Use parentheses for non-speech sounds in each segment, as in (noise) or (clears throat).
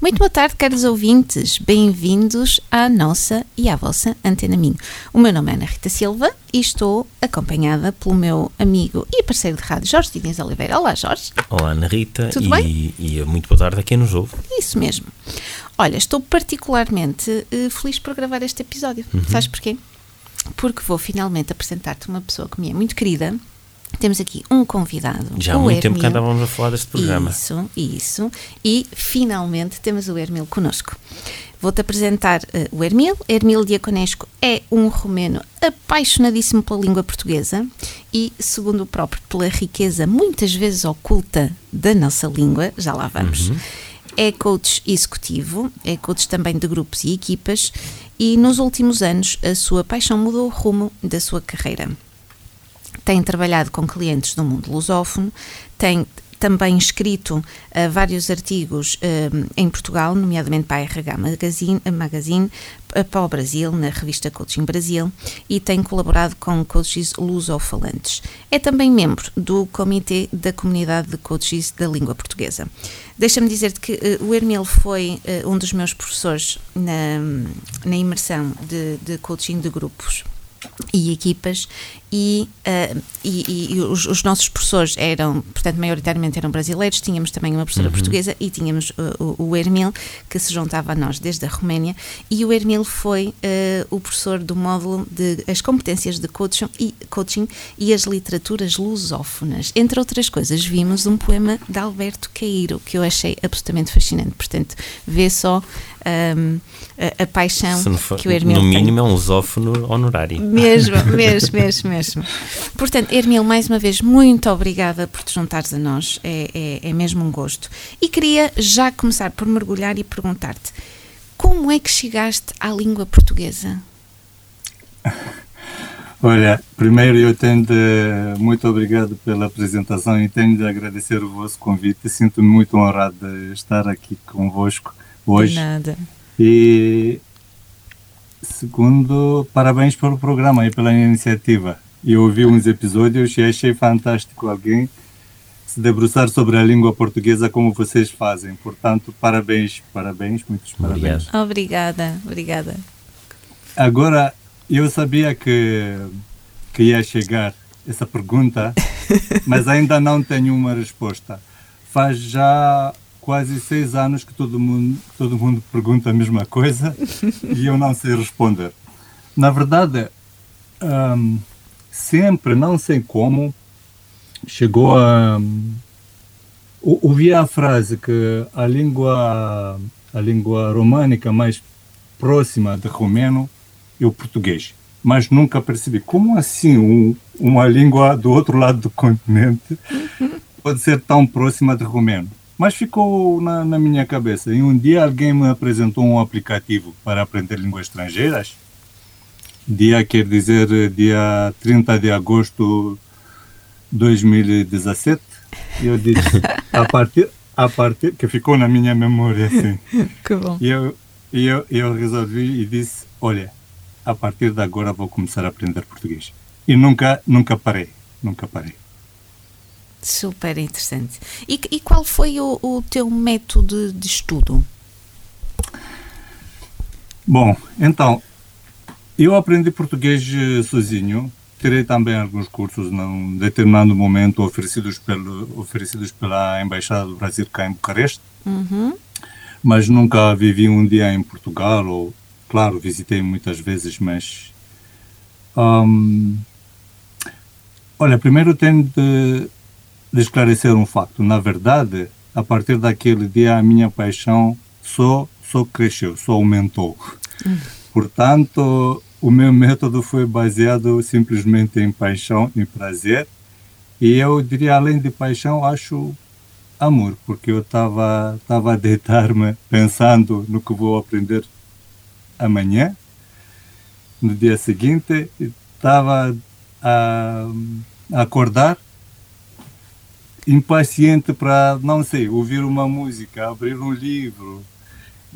Muito boa tarde, caros ouvintes. Bem-vindos à nossa e à vossa Antena Minho. O meu nome é Ana Rita Silva e estou acompanhada pelo meu amigo e parceiro de rádio, Jorge Diniz Oliveira. Olá, Jorge. Olá, Ana Rita. Tudo e, bem? E muito boa tarde a quem nos ouve. Isso mesmo. Olha, estou particularmente eh, feliz por gravar este episódio. Sabes porquê? Porque vou finalmente apresentar-te uma pessoa que me é muito querida. Temos aqui um convidado. Já há muito tempo que Hermil. andávamos a falar deste programa. Isso, isso. E finalmente temos o Hermil connosco. Vou-te apresentar eh, o Hermil. Hermil Diaconesco é um romeno apaixonadíssimo pela língua portuguesa e, segundo o próprio, pela riqueza muitas vezes oculta da nossa língua. Já lá vamos. É coach executivo, é coach também de grupos e equipas e nos últimos anos a sua paixão mudou o rumo da sua carreira tem trabalhado com clientes do mundo lusófono, tem também escrito uh, vários artigos uh, em Portugal, nomeadamente para a RH Magazine, Magazine uh, para o Brasil, na revista Coaching Brasil, e tem colaborado com coaches lusofalantes. É também membro do Comitê da Comunidade de Coaches da Língua Portuguesa. Deixa-me dizer-te que uh, o Hermil foi uh, um dos meus professores na, na imersão de, de coaching de grupos e equipas e, uh, e, e- os, os nossos professores eram, portanto, maioritariamente eram brasileiros, tínhamos também uma professora portuguesa e tínhamos uh, o, o Hermil, que se juntava a nós desde a Roménia, e o Hermil foi uh, o professor do módulo de as competências de coaching e, coaching e as literaturas lusófonas. Entre outras coisas, vimos um poema de Alberto Cairo, que eu achei absolutamente fascinante, portanto, vê só um, a, a paixão for- que o Hermil no tem. mínimo é um lusófono honorário. Mesmo, (laughs) mesmo, mesmo, mesmo. Portanto, Hermil, mais uma vez, muito obrigada por te juntares a nós. É, é, é mesmo um gosto. E queria já começar por mergulhar e perguntar-te: como é que chegaste à língua portuguesa? (laughs) Olha, primeiro eu tenho de, muito obrigado pela apresentação e tenho de agradecer o vosso convite. Sinto-me muito honrado de estar aqui convosco hoje. nada. E segundo, parabéns pelo programa e pela iniciativa. Eu ouvi uns episódios e achei fantástico alguém se debruçar sobre a língua portuguesa como vocês fazem. Portanto, parabéns, parabéns, muitos parabéns. Obrigado. Obrigada, obrigada. Agora, eu sabia que, que ia chegar essa pergunta, (laughs) mas ainda não tenho uma resposta. Faz já quase seis anos que todo mundo, todo mundo pergunta a mesma coisa e eu não sei responder. Na verdade, hum, sempre, não sei como, chegou a. ou- Ouvi a frase que a língua, a língua românica mais próxima de romeno é o português. Mas nunca percebi como assim um- uma língua do outro lado do continente (laughs) pode ser tão próxima de romeno. Mas ficou na, na minha cabeça. E um dia alguém me apresentou um aplicativo para aprender línguas estrangeiras. Dia quer dizer dia 30 de agosto de 2017. E eu disse, a partir, a partir, que ficou na minha memória assim. (laughs) Que bom. E eu, e eu, eu resolvi e disse: Olha, a partir de agora vou começar a aprender português. E nunca, nunca parei. Nunca parei. Super interessante. E, e qual foi o, o teu método de estudo? Bom, então, eu aprendi português eh, sozinho. Tirei também alguns cursos num determinado momento oferecidos, pelo, oferecidos pela Embaixada do Brasil cá em Bucareste. Uhum. mas nunca vivi um dia em Portugal, ou, claro, visitei muitas vezes, mas. hum, olha, primeiro tenho de, de esclarecer um facto. Na verdade, a partir daquele dia, a minha paixão só, só cresceu, só aumentou. Portanto, o meu método foi baseado simplesmente em paixão e prazer. E eu diria, além de paixão, acho amor, porque eu estava tava a deitar-me (laughs) pensando no que vou aprender amanhã, no dia seguinte, estava a, a acordar impaciente para, não sei, ouvir uma música, abrir um livro.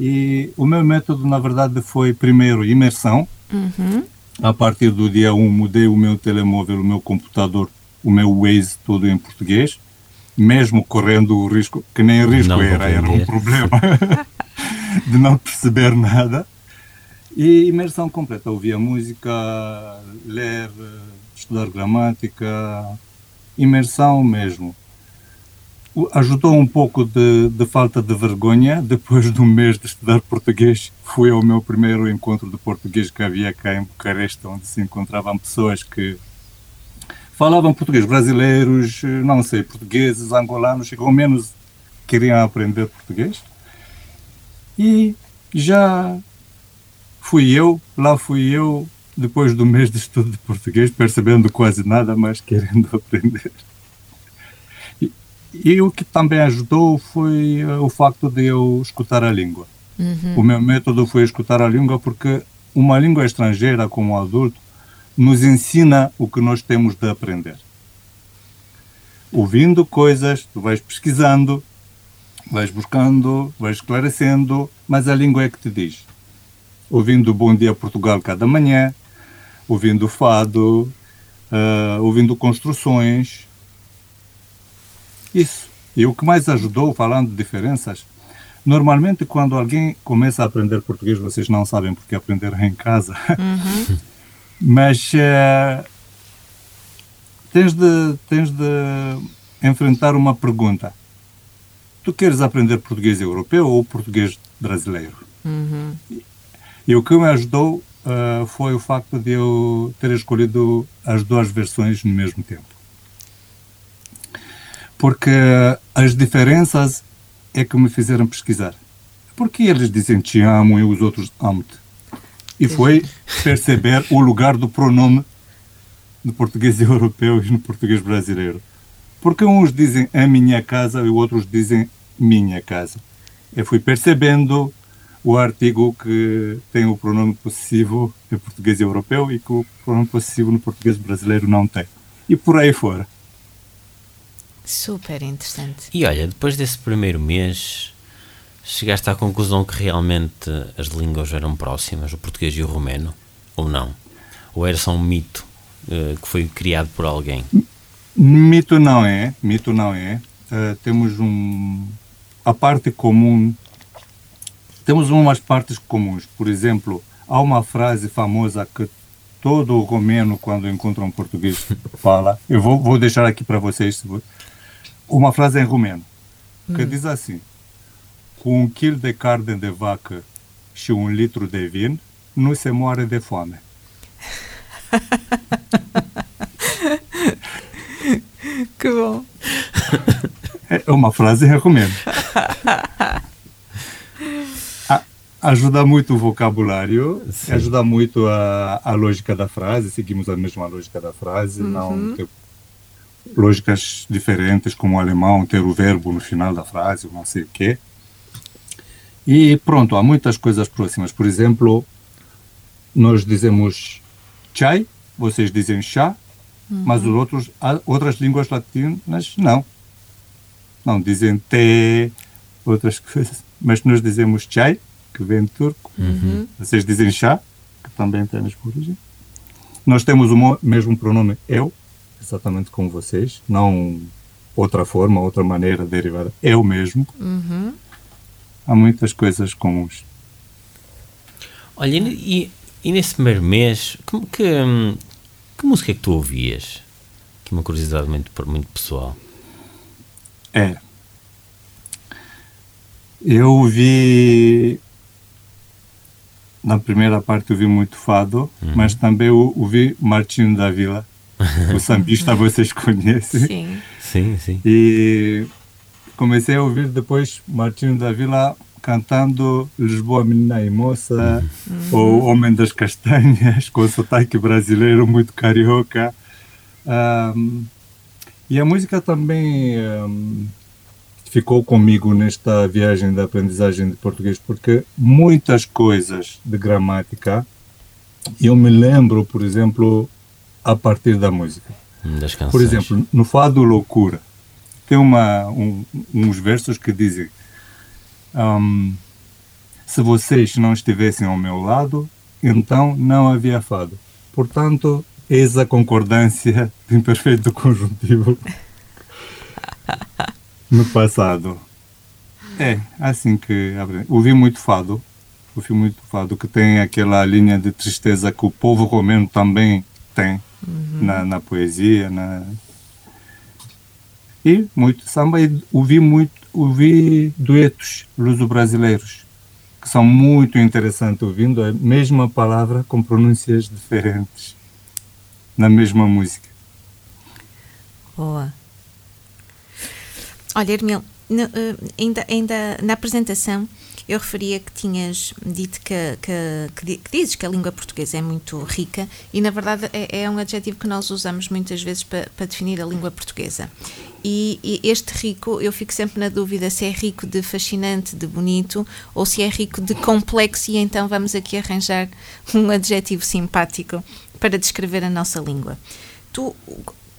E o meu método, na verdade, foi primeiro imersão. Uhum. A partir do dia 1, mudei o meu telemóvel, o meu computador, o meu Waze, tudo em português, mesmo correndo o risco, que nem risco Não era, era um problema, (laughs) de não perceber nada. E imersão completa, ouvia música, ler, estudar gramática, imersão mesmo. Ajudou um pouco de, de falta de vergonha. Depois de um mês de estudar português, fui ao meu primeiro encontro de português que havia cá em Bucareste, onde se encontravam pessoas que falavam português, brasileiros, não sei, portugueses, angolanos, que ao menos queriam aprender português. E já fui eu, lá fui eu, depois do mês de estudo de português, percebendo quase nada, mas querendo (laughs) aprender. E, o que também ajudou foi eh, o facto de eu escutar a língua. O meu método foi escutar a língua porque uma língua estrangeira, como adulto, nos ensina o que nós temos de aprender. Ouvindo coisas, tu vais pesquisando, vais buscando, vais esclarecendo, mas a língua é que te diz. Ouvindo Bom Dia Portugal cada manhã, ouvindo fado, ah, ouvindo construções. Isso. E o que mais ajudou, falando de diferenças, normalmente quando alguém começa a aprender português, vocês não sabem porque aprenderam em casa, mas eh, tens, de, tens de enfrentar uma pergunta. Tu queres aprender português europeu ou português brasileiro? E o que me ajudou eh, foi o facto de eu ter escolhido as duas versões no mesmo tempo. Porque as diferenças é que me fizeram pesquisar. Porque eles dizem te amo e os outros amo-te. E foi perceber o lugar do pronome no português (laughs) europeu e no português brasileiro. Porque uns dizem a minha casa e outros dizem minha casa. Eu fui percebendo o artigo que tem o pronome possessivo em português europeu e que o pronome possessivo no português brasileiro não tem. E por aí fora. Super interessante. E olha, depois desse primeiro mês, chegaste à conclusão que realmente as línguas eram próximas, o português e o romeno? Ou não? Ou era só um mito eh, que foi criado por alguém? Mito não é, mito não é. Eh, temos um a parte comum. Temos umas partes comuns. Por exemplo, há uma frase famosa que todo romeno quando encontra um português fala. Eu vou, vou deixar aqui para vocês. Uma frase em romeno que diz assim: com um quilo de carne de vaca e um litro de vinho, não se morre de fome. (laughs) Que bom. É uma frase em romeno. (laughs) A- Ajuda muito o vocabulário, Sim. ajuda muito a, a lógica da frase, seguimos a mesma lógica da frase, não ter lógicas diferentes, como o alemão, ter o verbo no final da frase, ou não sei o quê. E pronto, há muitas coisas próximas. Por exemplo, nós dizemos chai, vocês dizem chá, mas os outros, há outras línguas latinas não. Não dizem té, outras (laughs) coisas. Mas nós dizemos chai, que vem de turco. Vocês dizem chá, que também tem a mesma origem. Nós temos o mo- mesmo pronome eu, exatamente como vocês, não outra forma, outra maneira derivada. Eu mesmo. Há muitas coisas comuns. Olha, e, e nesse primeiro mês, que, que, hum, que música é que tu ouvias? Que uma curiosidade muito, muito pessoal. É. Eu vi. Na primeira parte eu vi muito fado, mas também eu ouvi Martinho da Vila. O sambista vocês (laughs) conhecem. Sim. Sim, sim. E comecei a ouvir depois Martinho da Vila cantando Lisboa Menina e Moça, ou Homem das Castanhas, (laughs) com sotaque brasileiro muito carioca. Ahm, e a música também ahm, ficou comigo nesta viagem da aprendizagem de português, porque muitas coisas de gramática eu me lembro, por exemplo, a partir da música. Canções. Por exemplo, no Fado Loucura, tem uma, um, uns versos que dizem: um, Se vocês não estivessem ao meu lado, então não havia fado. Portanto, eis a concordância (laughs) de imperfeito conjuntivo (laughs) no passado. É, assim que. Ouvi muito fado, ouvi muito fado, que tem aquela linha de tristeza que o povo romeno também tem na, na poesia, na... E muito samba, e ouvi muito, ouvi duetos luso-brasileiros, que são muito interessantes, ouvindo a mesma palavra com pronúncias diferentes, na mesma música. Boa. Olha, Hermil, no, eh, ainda, ainda na apresentação eu referia que tinhas dito que, que, que, di- que dizes que a língua portuguesa é muito rica e, na verdade, é, é um adjetivo que nós usamos muitas vezes para, para definir a língua portuguesa. E, e este rico, eu fico sempre na dúvida se é rico de fascinante, de bonito, ou se é rico de complexo, e então vamos aqui arranjar um adjetivo simpático para descrever a nossa língua. Tu,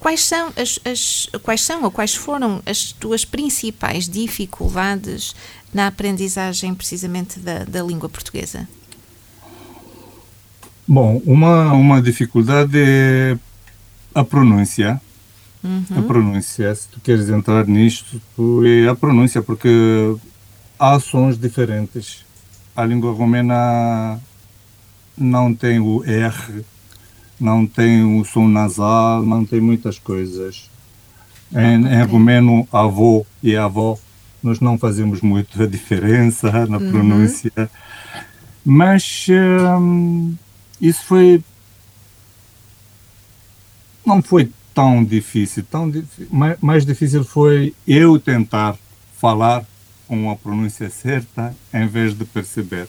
quais são as, as- quais são ou quais foram as tuas principais dificuldades na aprendizagem precisamente da, da língua portuguesa? Bom, uma, uma dificuldade é a pronúncia. A pronúncia, se tu queres entrar nisto, é a pronúncia, porque há sons diferentes. A língua romena não tem o R, não tem o som nasal, não tem muitas coisas. Em, em romeno, avô e avó, nós não fazemos muito a (laughs) diferença na pronúncia. Mas hum, isso foi. Não foi tão difícil. Tão mais difícil foi eu tentar falar com a pronúncia certa em vez de perceber.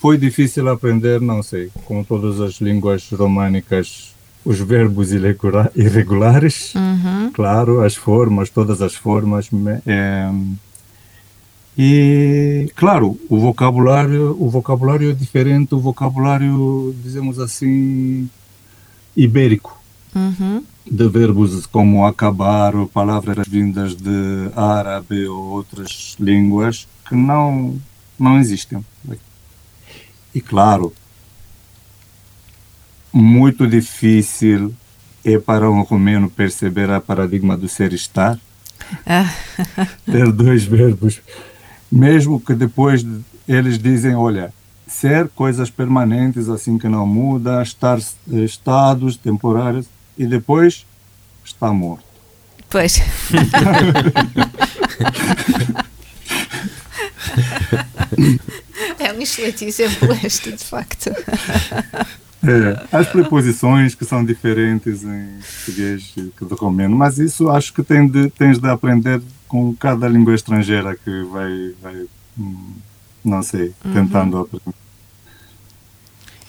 Foi difícil aprender, não sei, com todas as línguas românicas, os verbos irregula- irregulares, claro, as formas, todas as formas. em, e, claro, o vocabulário, o vocabulário é diferente, o vocabulário, dizemos assim, ibérico, Uhum. de verbos como acabar, palavras vindas de árabe ou outras línguas que não, não existem. E, claro, muito difícil é para um romeno perceber a paradigma do ser-estar Ah, ter dois verbos, mesmo que depois de- eles dizem, olha, ser coisas permanentes assim que não muda, estar eh, estados temporários e depois está morto. pois. (laughs) é um excelente exemplo este, de facto. É, as preposições que são diferentes em português que do romeno, mas isso acho que tem de, tens de aprender com cada língua estrangeira que vai, vai hum, não sei, tentando aprender.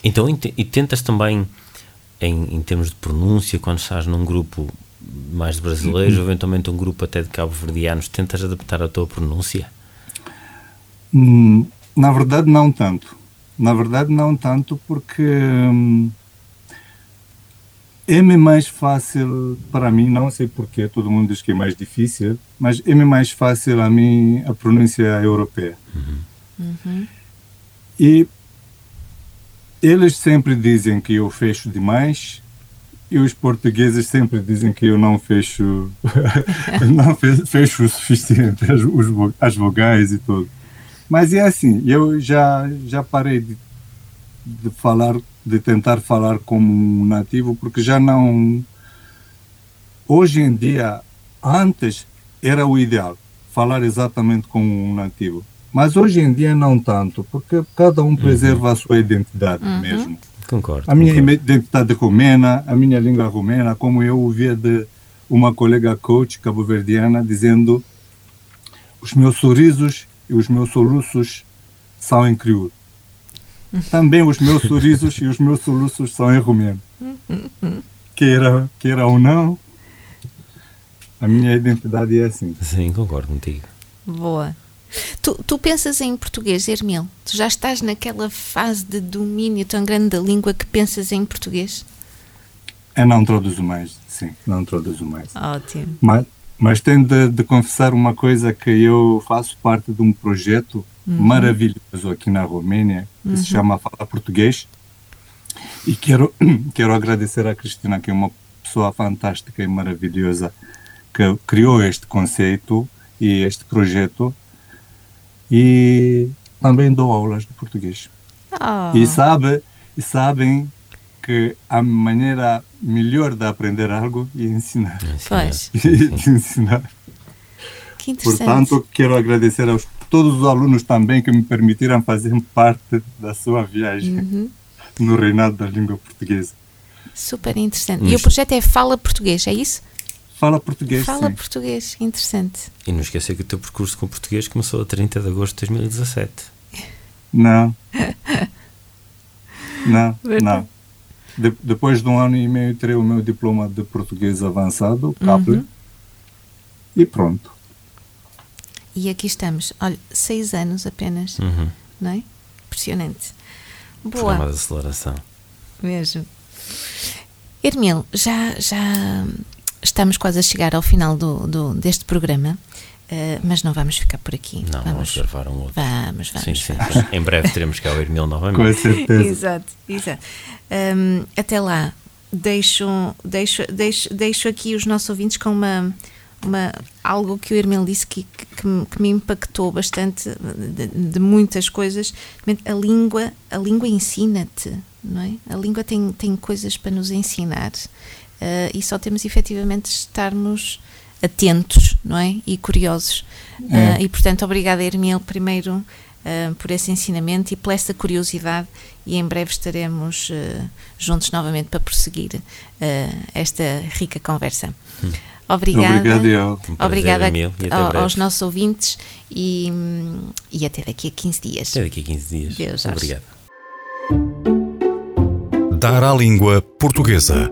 Então, e te- e tentas também, em, em termos de pronúncia, quando estás num grupo mais de brasileiros, ou eventualmente um grupo até de cabo-verdianos, tentas adaptar a tua pronúncia? Hum, Na verdade, não tanto. Na verdade, não tanto porque hum, é-me mais fácil para mim, não sei porquê, todo mundo diz que é mais difícil, mas é-me mais fácil a mim a pronúncia europeia. E eles sempre dizem que eu fecho demais e os portugueses sempre dizem que eu não fecho, (laughs) não fe- fecho o suficiente, as, os as vogais e tudo. Mas é assim, eu já, já parei de, de falar, de tentar falar como um nativo, porque já não. Hoje em dia, antes era o ideal, falar exatamente como um nativo. Mas hoje em dia não tanto, porque cada um preserva a sua identidade mesmo. Concordo. A minha concordo. identidade romena, a minha língua romena, como eu ouvia de uma colega coach cabo-verdiana dizendo os meus sorrisos e os meus soluços são em crioulo. Também os meus sorrisos e os meus soluços são em romeno. Queira, queira ou não, a minha identidade é assim. Sim, concordo contigo. Boa. Tu, tu pensas em português, Hermil? Tu já estás naquela fase de domínio tão grande da língua que pensas em português? Eu não traduzo mais, sim, não traduzo mais. Ótimo. Mas, mas tenho de, de confessar uma coisa que eu faço parte de um projeto maravilhoso aqui na Romênia, que se chama Fala Português. E quero, (clears throat) quero agradecer a Cristina, que é uma pessoa fantástica e maravilhosa, que criou este conceito e este projeto. E também dou aulas de português. Oh, E, sabe, e sabem que a maneira melhor de aprender algo é ensinar. Pois, (laughs) E ensinar. que interessante. Portanto, quero agradecer a todos os alunos também que me permitiram fazer parte da sua viagem Uhum. no reinado da língua portuguesa. Super interessante. E o projeto é Fala Português, é isso? Fala português, Fala sim. português, interessante. E não esquecer que o teu percurso com português começou a 30 de agosto de 2017. Não. (laughs) Não, Verdade. não. De- depois de um ano e meio, tirei o meu diploma de português avançado, Uhum. CAPLE, e pronto. E aqui estamos. Olha, seis anos apenas, Uhum. não é? Impressionante. Programa Boa, de aceleração. mesmo. Hermil, já, já estamos quase a chegar ao final do, do- deste programa, eh, mas não vamos ficar por aqui. Não, vamos vamos, gravar um outro. vamos, vamos. Sim, sim. vamos. Em breve teremos cá o Com novamente. certeza. Exato, exato. Hum, até lá, deixo, deixo, deixo, deixo aqui os nossos ouvintes com uma, uma, algo que o Hermel disse que, que, que me- impactou bastante de, de muitas coisas. A língua, a língua ensina-te, não é? A língua tem, tem coisas para nos ensinar eh, e só temos efetivamente de estarmos atentos, não é? E curiosos. É. Eh, e portanto, obrigada, Hermiel, primeiro eh, por esse ensinamento e por essa curiosidade. E em breve estaremos eh, juntos novamente para prosseguir esta rica conversa. Obrigada. Obrigado. Um prazer, Obrigada Hermil, e até ao- breve. aos nossos ouvintes e, hum, e até daqui a 15 dias. Até daqui a 15 dias. Deus. Obrigado. Dar à língua portuguesa.